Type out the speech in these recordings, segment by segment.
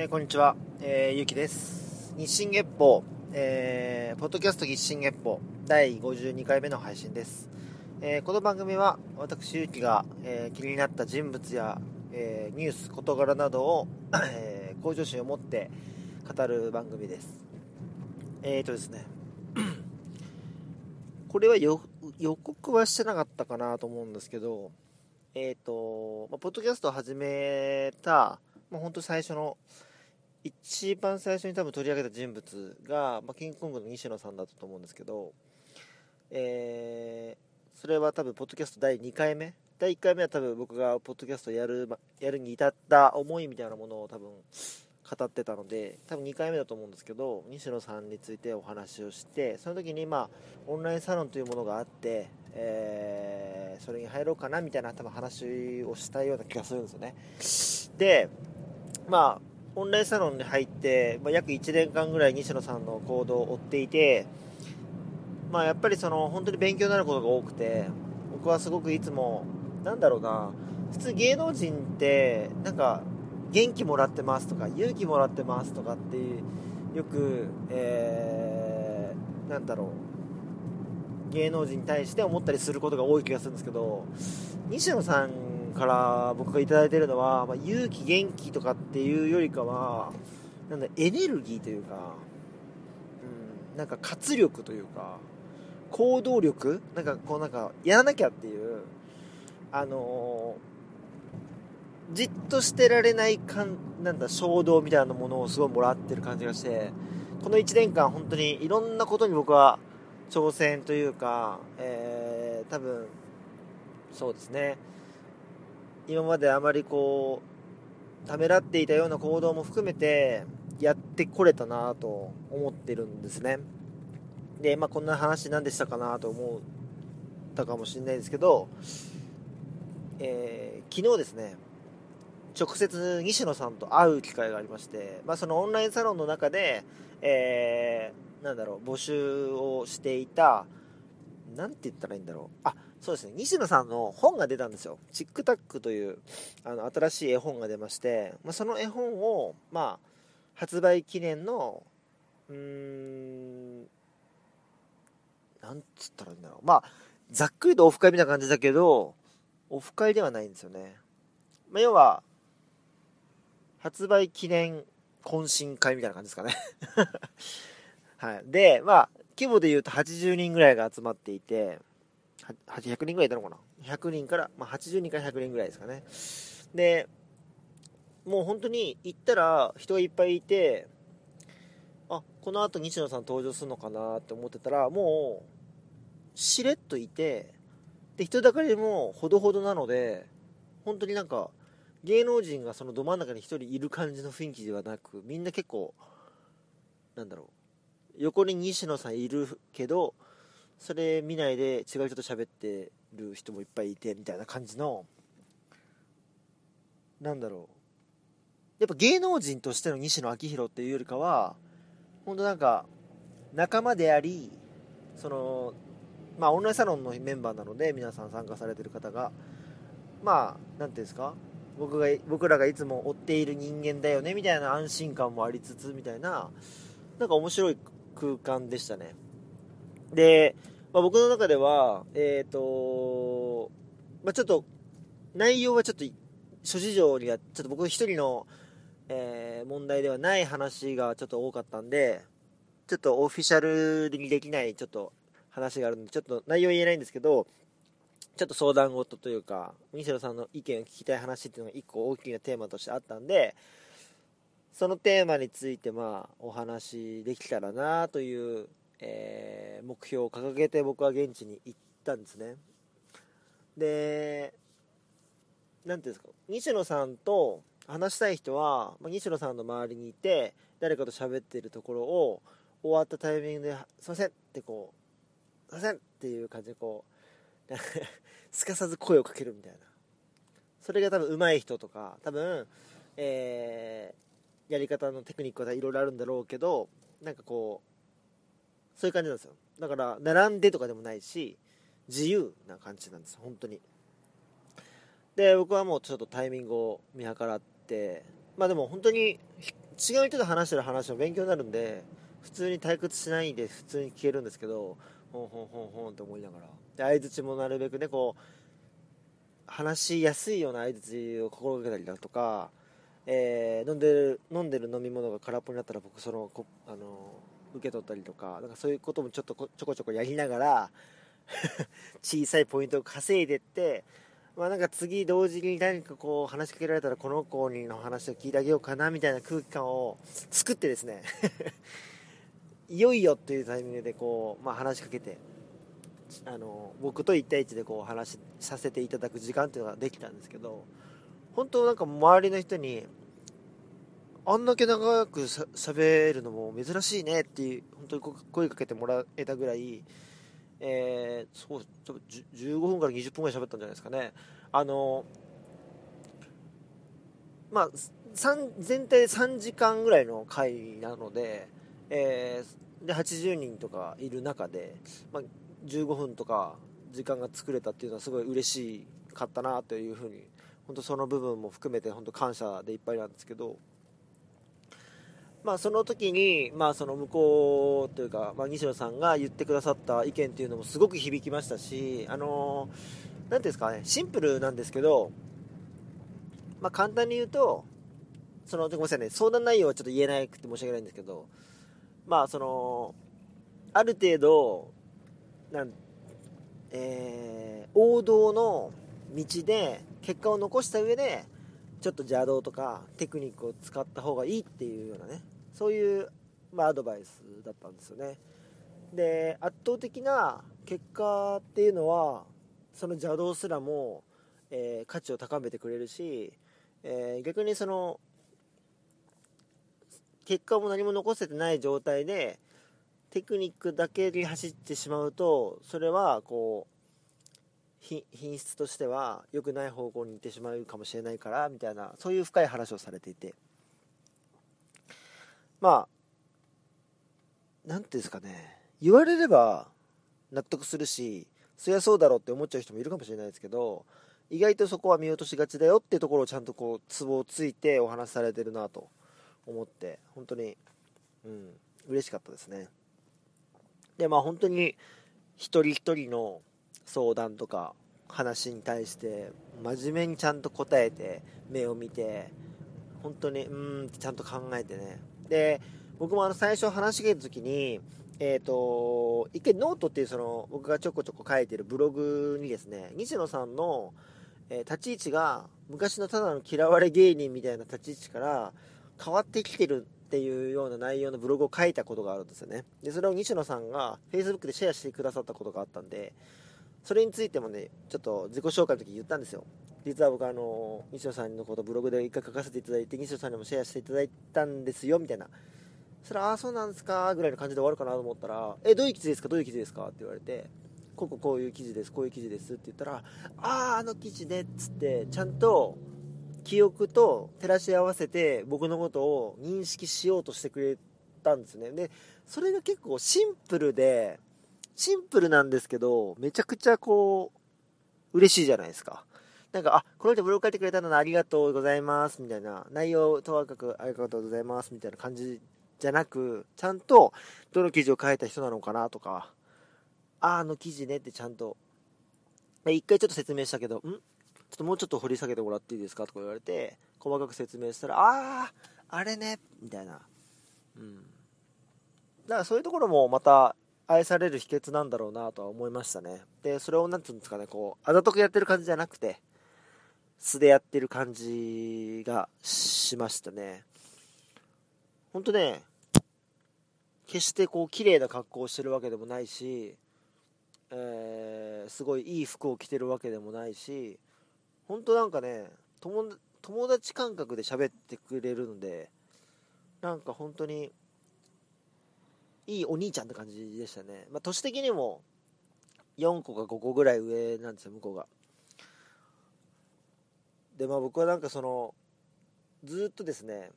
えーこんにちは、えー、ゆうきです。日進月報、えー、ポッドキャスト日進月報第52回目の配信です。えーこの番組は私ゆうきが、え気になった人物や、えニュース、事柄などを、え向上心を持って語る番組です。えーとですね、これはよ予告はしてなかったかなと思うんですけど、えっ、と、まあ、ポッドキャストを始めた、まあ、本当最初の一番最初に多分取り上げた人物が、まあ、キングコングの西野さんだったと思うんですけど、えーそれは多分ポッドキャスト第2回目？第1回目は多分僕がポッドキャストやるまやるに至った思いみたいなものを多分語ってたので多分2回目だと思うんですけど西野さんについてお話をしてその時にまあオンラインサロンというものがあって、えーそれに入ろうかなみたいな多分話をしたような気がするんですよね。でまあオンラインサロンに入って、まあ、約1年間ぐらい西野さんの行動を追っていてまあやっぱりその本当に勉強になることが多くて僕はすごくいつもなんだろうな普通芸能人ってなんか元気もらってますとか勇気もらってますとかってよく、えーなんだろう芸能人に対して思ったりすることが多い気がするんですけど西野さんから僕が頂いてるのは、まあ、勇気元気とかっていうよりかはなんだエネルギーというか、うん、なんか活力というか行動力なんかこうなんかやらなきゃっていうあのーじっとしてられないかんなんだ衝動みたいなものをすごいもらってる感じがしてこの1年間本当にいろんなことに僕は挑戦というか、えー多分そうですね。今まであまりこうためらっていたような行動も含めてやってこれたなと思ってるんですね。でまあこんな話何でしたかなと思ったかもしれないですけど、えー昨日ですね直接西野さんと会う機会がありまして、まあ、そのオンラインサロンの中で、えーなんだろう募集をしていたなんて言ったらいいんだろう。あそうですね。西野さんの本が出たんですよ。チックタックというあの新しい絵本が出まして、まあ、その絵本を、まあ、発売記念のうーんなんつったらいいんだろう。まあざっくりとオフ会みたいな感じだけどオフ会ではないんですよね、まあ、要は発売記念懇親会みたいな感じですかね。はい。でまあ規模で言うと80人ぐらいが集まっていて100人ぐらいいたのかな？100人から、まあ、80人から100人ぐらいですかね。でもう本当に行ったら人がいっぱいいてあこのあと西野さん登場するのかなって思ってたらもうしれっといてで人だかりもほどほどなので本当になんか芸能人がそのど真ん中に一人いる感じの雰囲気ではなくみんな結構なんだろう横に西野さんいるけどそれ見ないで違う人と喋ってる人もいっぱいいてみたいな感じのなんだろう。やっぱ芸能人としての西野昭弘っていうよりかは本当なんか仲間でありそのまあオンラインサロンのメンバーなので皆さん参加されてる方がまあなんていうんですか僕が僕らがいつも追っている人間だよねみたいな安心感もありつつみたいななんか面白い空間でしたね。で、まあ、僕の中ではえっ、とまあちょっと内容はちょっと諸事情にはちょっと僕一人の、えー問題ではない話がちょっと多かったんでちょっとオフィシャルにできないちょっと話があるんでちょっと内容言えないんですけどちょっと相談事というか西野さんの意見を聞きたい話っていうのが一個大きなテーマとしてあったんでそのテーマについてまあお話できたらなという、えー目標を掲げて僕は現地に行ったんですね。でなんていうんですか西野さんと話したい人は、まあ、西野さんの周りにいて誰かと喋ってるところを終わったタイミングで「すいません」ってこう「すいません」っていう感じでこう すかさず声をかけるみたいな。それが多分上手い人とか多分、えーやり方のテクニックはいろいろあるんだろうけどなんかこうそういう感じなんですよ。だから並んでとかでもないし自由な感じなんです本当に。で僕はもうちょっとタイミングを見計らってまあでも本当に違う人と話してる話も勉強になるんで普通に退屈しないで普通に聞けるんですけどほんほんほんほんって思いながら。で相づちもなるべくねこう話しやすいような相づちを心がけたりだとか、えー、飲んでる飲んでる飲み物が空っぽになったら僕そのこあの受け取ったりとかなんかそういうこともちょっとちょこちょこやりながら 小さいポイントを稼いでってまあなんか次同時に何かこう話しかけられたらこの子にの話を聞いてあげようかなみたいな空気感を作ってですね いよいよというタイミングでこう、まあ、話しかけてあの僕と1対1でこう話させていただく時間っていうのができたんですけど本当なんか周りの人にあんだけ長くしゃべるのも珍しいねっていう本当に声かけてもらえたぐらい、えー、そう15分から20分ぐらい喋ったんじゃないですかね。あのまあ全体で3時間ぐらいの回なのでえー、で80人とかいる中で、まあ、15分とか時間が作れたっていうのはすごい嬉しかったなというふうに本当その部分も含めて本当感謝でいっぱいなんですけど、まあ、その時に、まあ、その向こうというか、まあ、西野さんが言ってくださった意見っていうのもすごく響きましたし、あのー、ていうんですかね、シンプルなんですけど、まあ、簡単に言うと、そのごめんなさいね、相談内容はちょっと言えなくて申し訳ないんですけど、まあそのある程度なんえー、王道の道で結果を残した上でちょっと邪道とかテクニックを使った方がいいっていうようなねそういう、まあ、アドバイスだったんですよね。で圧倒的な結果っていうのはその邪道すらも、えー、価値を高めてくれるし、えー、逆にその結果も何も残せてない状態でテクニックだけに走ってしまうとそれはこう品質としては良くない方向に行ってしまうかもしれないからみたいなそういう深い話をされていて。まあ何ていうんですかね。言われれば納得するしそりゃそうだろうって思っちゃう人もいるかもしれないですけど意外とそこは見落としがちだよっていうところをちゃんとこうツボをついてお話しされてるなと思って本当にうん嬉しかったですね。でまあ本当に一人一人の相談とか話に対して真面目にちゃんと答えて目を見て本当にうーんってちゃんと考えてね。で僕もあの最初話しかけた時にえっ、ー、と一回ノートっていうその僕がちょこちょこ書いてるブログにですね西野さんの、えー、立ち位置が昔のただの嫌われ芸人みたいな立ち位置から変わってきてるっていうような内容のブログを書いたことがあるんですよね。でそれを西野さんが Facebook でシェアしてくださったことがあったんでそれについてもねちょっと自己紹介の時に言ったんですよ。実は僕あの西野さんのことブログで一回書かせていただいて西野さんにもシェアしていただいたんですよみたいな。それああそうなんですかぐらいの感じで終わるかなと思ったらえどういう記事ですか？どういう記事ですか？って言われてこここういう記事ですこういう記事ですって言ったらあああの記事でっつってちゃんと記憶と照らし合わせて僕のことを認識しようとしてくれたんですね。でそれが結構シンプルでシンプルなんですけどめちゃくちゃこう嬉しいじゃないですか。なんかあこの人ブログ書いてくれたのありがとうございますみたいな。内容とわかくありがとうございますみたいな感じじゃなくちゃんとどの記事を書いた人なのかなとかああの記事ねってちゃんと。一回ちょっと説明したけどん？ちょっともうちょっと掘り下げてもらっていいですか？とか言われて、細かく説明したら、ああ、あれね、みたいな。うん。だからそういうところもまた愛される秘訣なんだろうなとは思いましたね。で、それをなんていうんですかね、こう、あざとくやってる感じじゃなくて、素でやってる感じがしましたね。ほんとね、決してこう、綺麗な格好をしてるわけでもないし、えー、すごいいい服を着てるわけでもないし、本当なんかね友友達感覚で喋ってくれるのでなんか本当にいいお兄ちゃんって感じでしたね、まあ、年的にも4個か5個ぐらい上なんですよ向こうが。でまあ僕はなんかそのずっとですね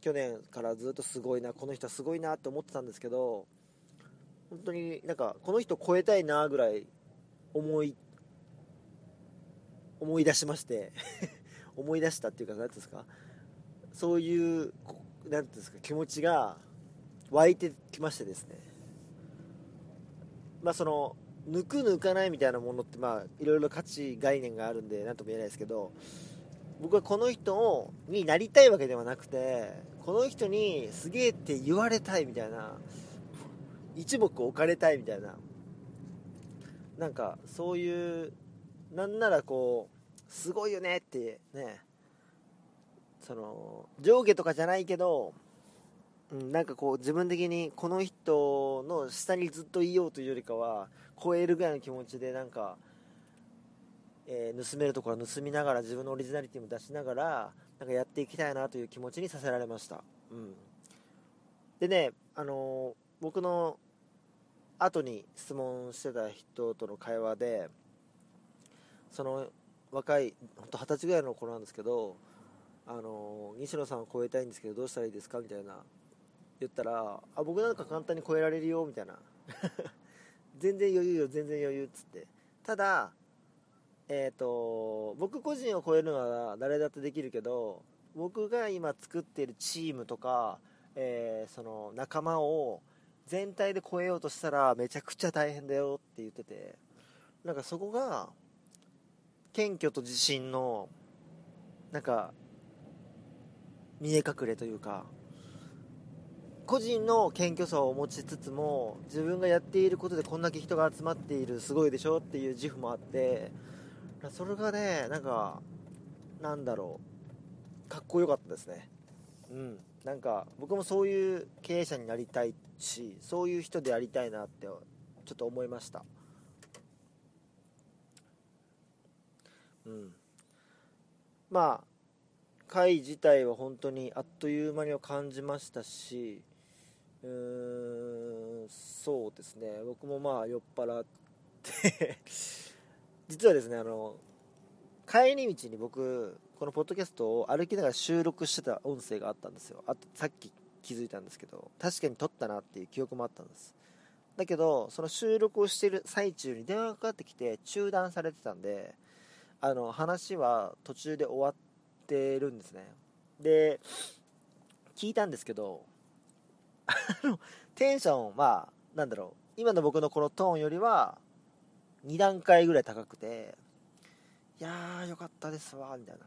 去年からずっとすごいなこの人はすごいなって思ってたんですけど本当になんかこの人超えたいなぐらい思い思い出しまして 思い出したっていうか何ていうんですかそういう何ていうんですか気持ちが湧いてきましてですね。まあその抜く抜かないみたいなものってまあいろいろ価値概念があるんで何とも言えないですけど僕はこの人になりたいわけではなくてこの人にすげえって言われたいみたいな一目置かれたいみたいななんかそういうなんならこうすごいよねってねその上下とかじゃないけど、うん、なんかこう自分的にこの人の下にずっといようというよりかは超えるぐらいの気持ちでなんか、えー、盗めるところは盗みながら自分のオリジナリティも出しながらなんかやっていきたいなという気持ちにさせられました、うん、でね、あのー、僕の後に質問してた人との会話でその若い本当二十歳ぐらいの子なんですけどあの西野さんを超えたいんですけどどうしたらいいですかみたいな言ったらあ僕なんか簡単に超えられるよみたいな。全然余裕よ全然余裕っつって。ただえっ、ー、と僕個人を超えるのは誰だってできるけど僕が今作っているチームとか、えー、その仲間を全体で超えようとしたらめちゃくちゃ大変だよって言ってて。なんかそこが謙虚と自信のなんか見え隠れというか。個人の謙虚さを持ちつつも自分がやっていることでこんだけ人が集まっているすごいでしょっていう自負もあってそれがねなんかなんだろう。かっこよかったですね。うん。なんか僕もそういう経営者になりたいしそういう人でありたいなってちょっと思いました。うん。まあ会自体は本当にあっという間には感じましたしうーんそうですね。僕もまあ酔っ払って 実はですねあの帰り道に僕このポッドキャストを歩きながら収録してた音声があったんですよ。あとさっき気づいたんですけど確かに撮ったなっていう記憶もあったんです。だけどその収録をしてる最中に電話がかかってきて中断されてたんであの話は途中で終わってるんですね。で聞いたんですけどテンションはなんだろう今の僕のこのトーンよりは2段階ぐらい高くていやーよかったですわみたいな。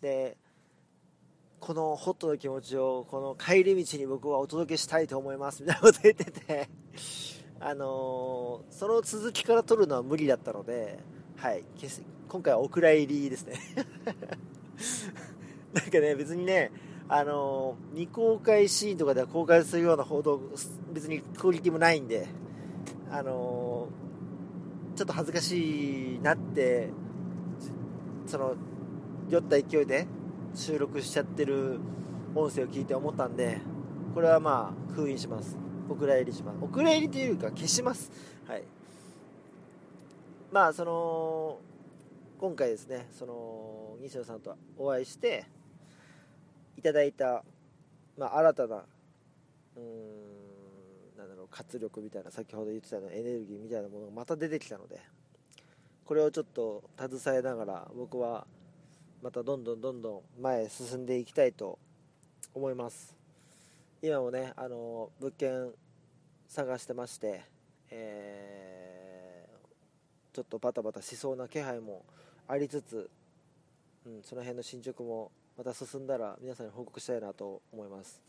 でこのホットな気持ちをこの帰り道に僕はお届けしたいと思いますみたいなこと言っててあのー、その続きから撮るのは無理だったのではい今回はお蔵入りですね。なんかね別にねあの未公開シーンとかでは公開するような報道別にクオリティもないんであのちょっと恥ずかしいなってその酔った勢いで収録しちゃってる音声を聞いて思ったんでこれはまあ封印します。お蔵入りします。お蔵入りというか消します。はい。まあその今回ですねその西野さんとお会いしてただいた、まあ、新たなうんなんだろう活力みたいな先ほど言ってたようなエネルギーみたいなものがまた出てきたのでこれをちょっと携えながら僕はまたどんどんどんどん前へ進んでいきたいと思います。今もねあの物件探してまして、えー、ちょっとバタバタしそうな気配もありつつ、うん、その辺の進捗もまた進んだら皆さんに報告したいなと思います。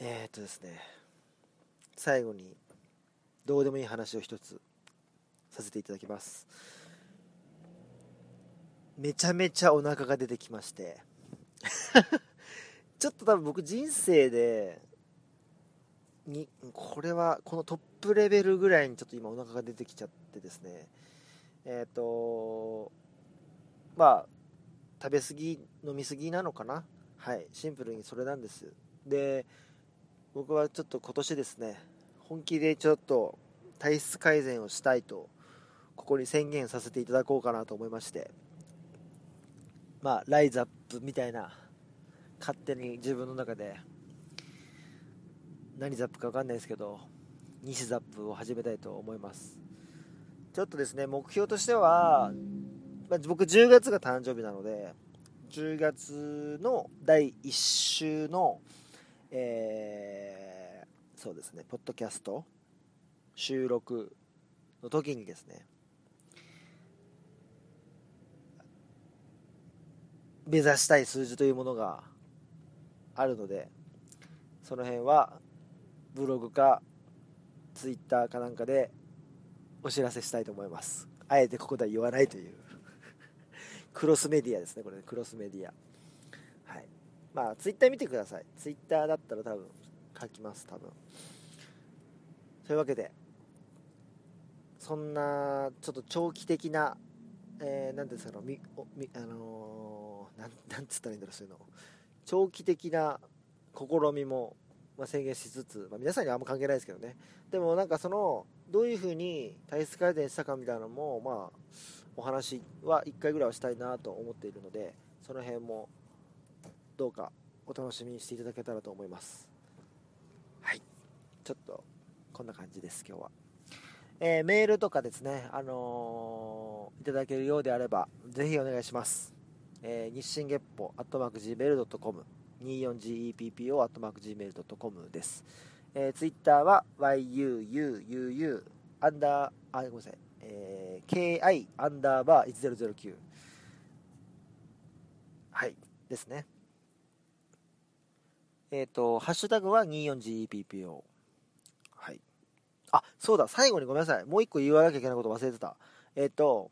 えー、っとですね。最後にどうでもいい話を一つさせていただきます。めちゃめちゃお腹が出てきまして。ちょっと多分僕人生でにこれはこのトップレベルぐらいにちょっと今お腹が出てきちゃってですね。えっ、ー、とまあ食べ過ぎ飲み過ぎなのかな？はいシンプルにそれなんです。で僕はちょっと今年ですね本気でちょっと体質改善をしたいとここに宣言させていただこうかなと思いましてまあライズアップみたいな勝手に自分の中で何ザップか分かんないですけど西ザップを始めたいと思います。ちょっとですね目標としてはまあ、僕10月が誕生日なので10月の第1週の、えー、そうですね、ポッドキャスト収録の時にですね、目指したい数字というものがあるので、その辺はブログかツイッターかなんかでお知らせしたいと思います。あえてここでは言わないというクロスメディアですね、これ、クロスメディア。はい。まあ、ツイッター見てください。ツイッターだったら多分書きます、多分。そういうわけで、そんな、ちょっと長期的な、えー、なんですかみみあのー、なん、なんつったらいいんだろう、そういうの。長期的な試みも、まあ、宣言しつつ、まあ、皆さんにはあんま関係ないですけどね。でもなんかその、どういうふうに体質改善したかみたいなのも、まあ、お話は1回ぐらいはしたいなと思っているので、その辺もどうかお楽しみにしていただけたらと思います。はい。ちょっと、こんな感じです、今日は。えー、メールとかですね、あのー、いただけるようであれば、ぜひお願いします。えー、日進月歩、アットマーク Gmail.com、24GEPPO、アットマーク Gmail.com です。えー、ツイッターは YUUUU アンダー、あ、ごめんなさい、えー、KI アンダーバー1009はいですね。えっ、ー、とハッシュタグは 24GEPPO はい。あそうだ最後にごめんなさい。もう一個言わなきゃいけないこと忘れてた。えっ、ー、と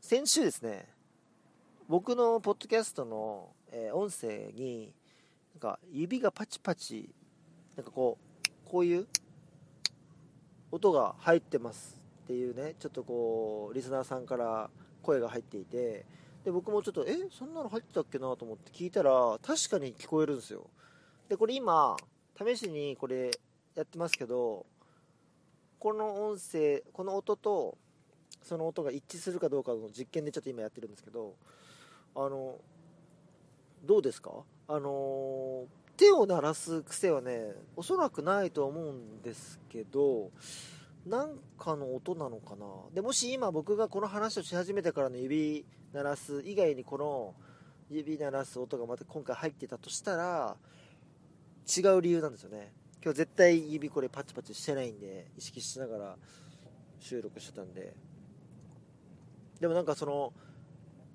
先週ですね僕のポッドキャストの、えー、音声になんか指がパチパチなんかこうこういう音が入ってます。っていうねちょっとこうリスナーさんから声が入っていてで僕もちょっとえそんなの入ってたっけなと思って聞いたら確かに聞こえるんですよ。でこれ今試しにこれやってますけどこの音声この音とその音が一致するかどうかの実験でちょっと今やってるんですけどあのどうですか？あの手を鳴らす癖はねおそらくないと思うんですけどなんかの音なのかな？でもし今僕がこの話をし始めてからの指鳴らす以外にこの指鳴らす音がまた今回入ってたとしたら違う理由なんですよね。今日絶対指これパチパチしてないんで意識しながら収録してたんで。でもなんかその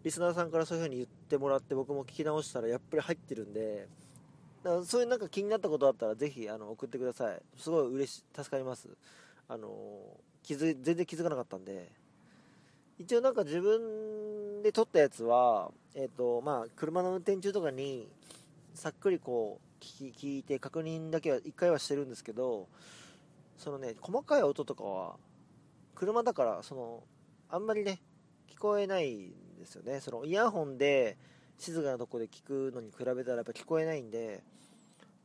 リスナーさんからそういう風に言ってもらって僕も聞き直したらやっぱり入ってるんでだからそういうなんか気になったことあったらぜひあの送ってください。すごい嬉し助かります。あの気づ全然気づかなかったんで。一応なんか自分で撮ったやつは、えーとまあ、車の運転中とかにさっくりこう聞聞いて確認だけは1回はしてるんですけどそのね細かい音とかは車だからそのあんまりね聞こえないんですよね。そのイヤホンで静かなとこで聞くのに比べたらやっぱ聞こえないんで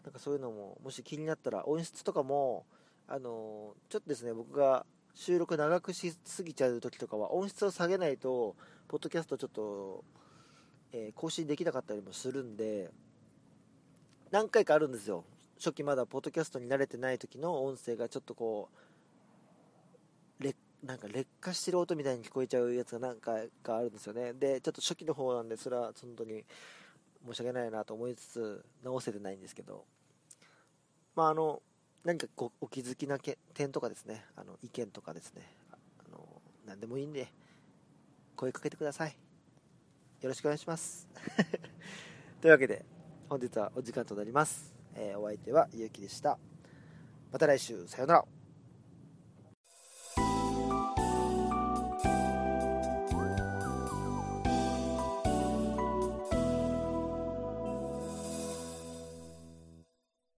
なんかそういうのももし気になったら音質とかもあのちょっとですね僕が収録長くしすぎちゃう時とかは音質を下げないとポッドキャストちょっと、えー、更新できなかったりもするんで何回かあるんですよ。初期まだポッドキャストに慣れてない時の音声がちょっとこう劣なんか劣化してる音みたいに聞こえちゃうやつが何回かあるんですよね。でちょっと初期の方なんでそれは本当に申し訳ないなと思いつつ直せてないんですけど。まああの何かこお気づきなけ点とかですね、あの意見とかですね、あの何でもいいんで、声かけてください。よろしくお願いします。というわけで、本日はお時間となります。えー、お相手はゆうきでした。また来週、さようなら。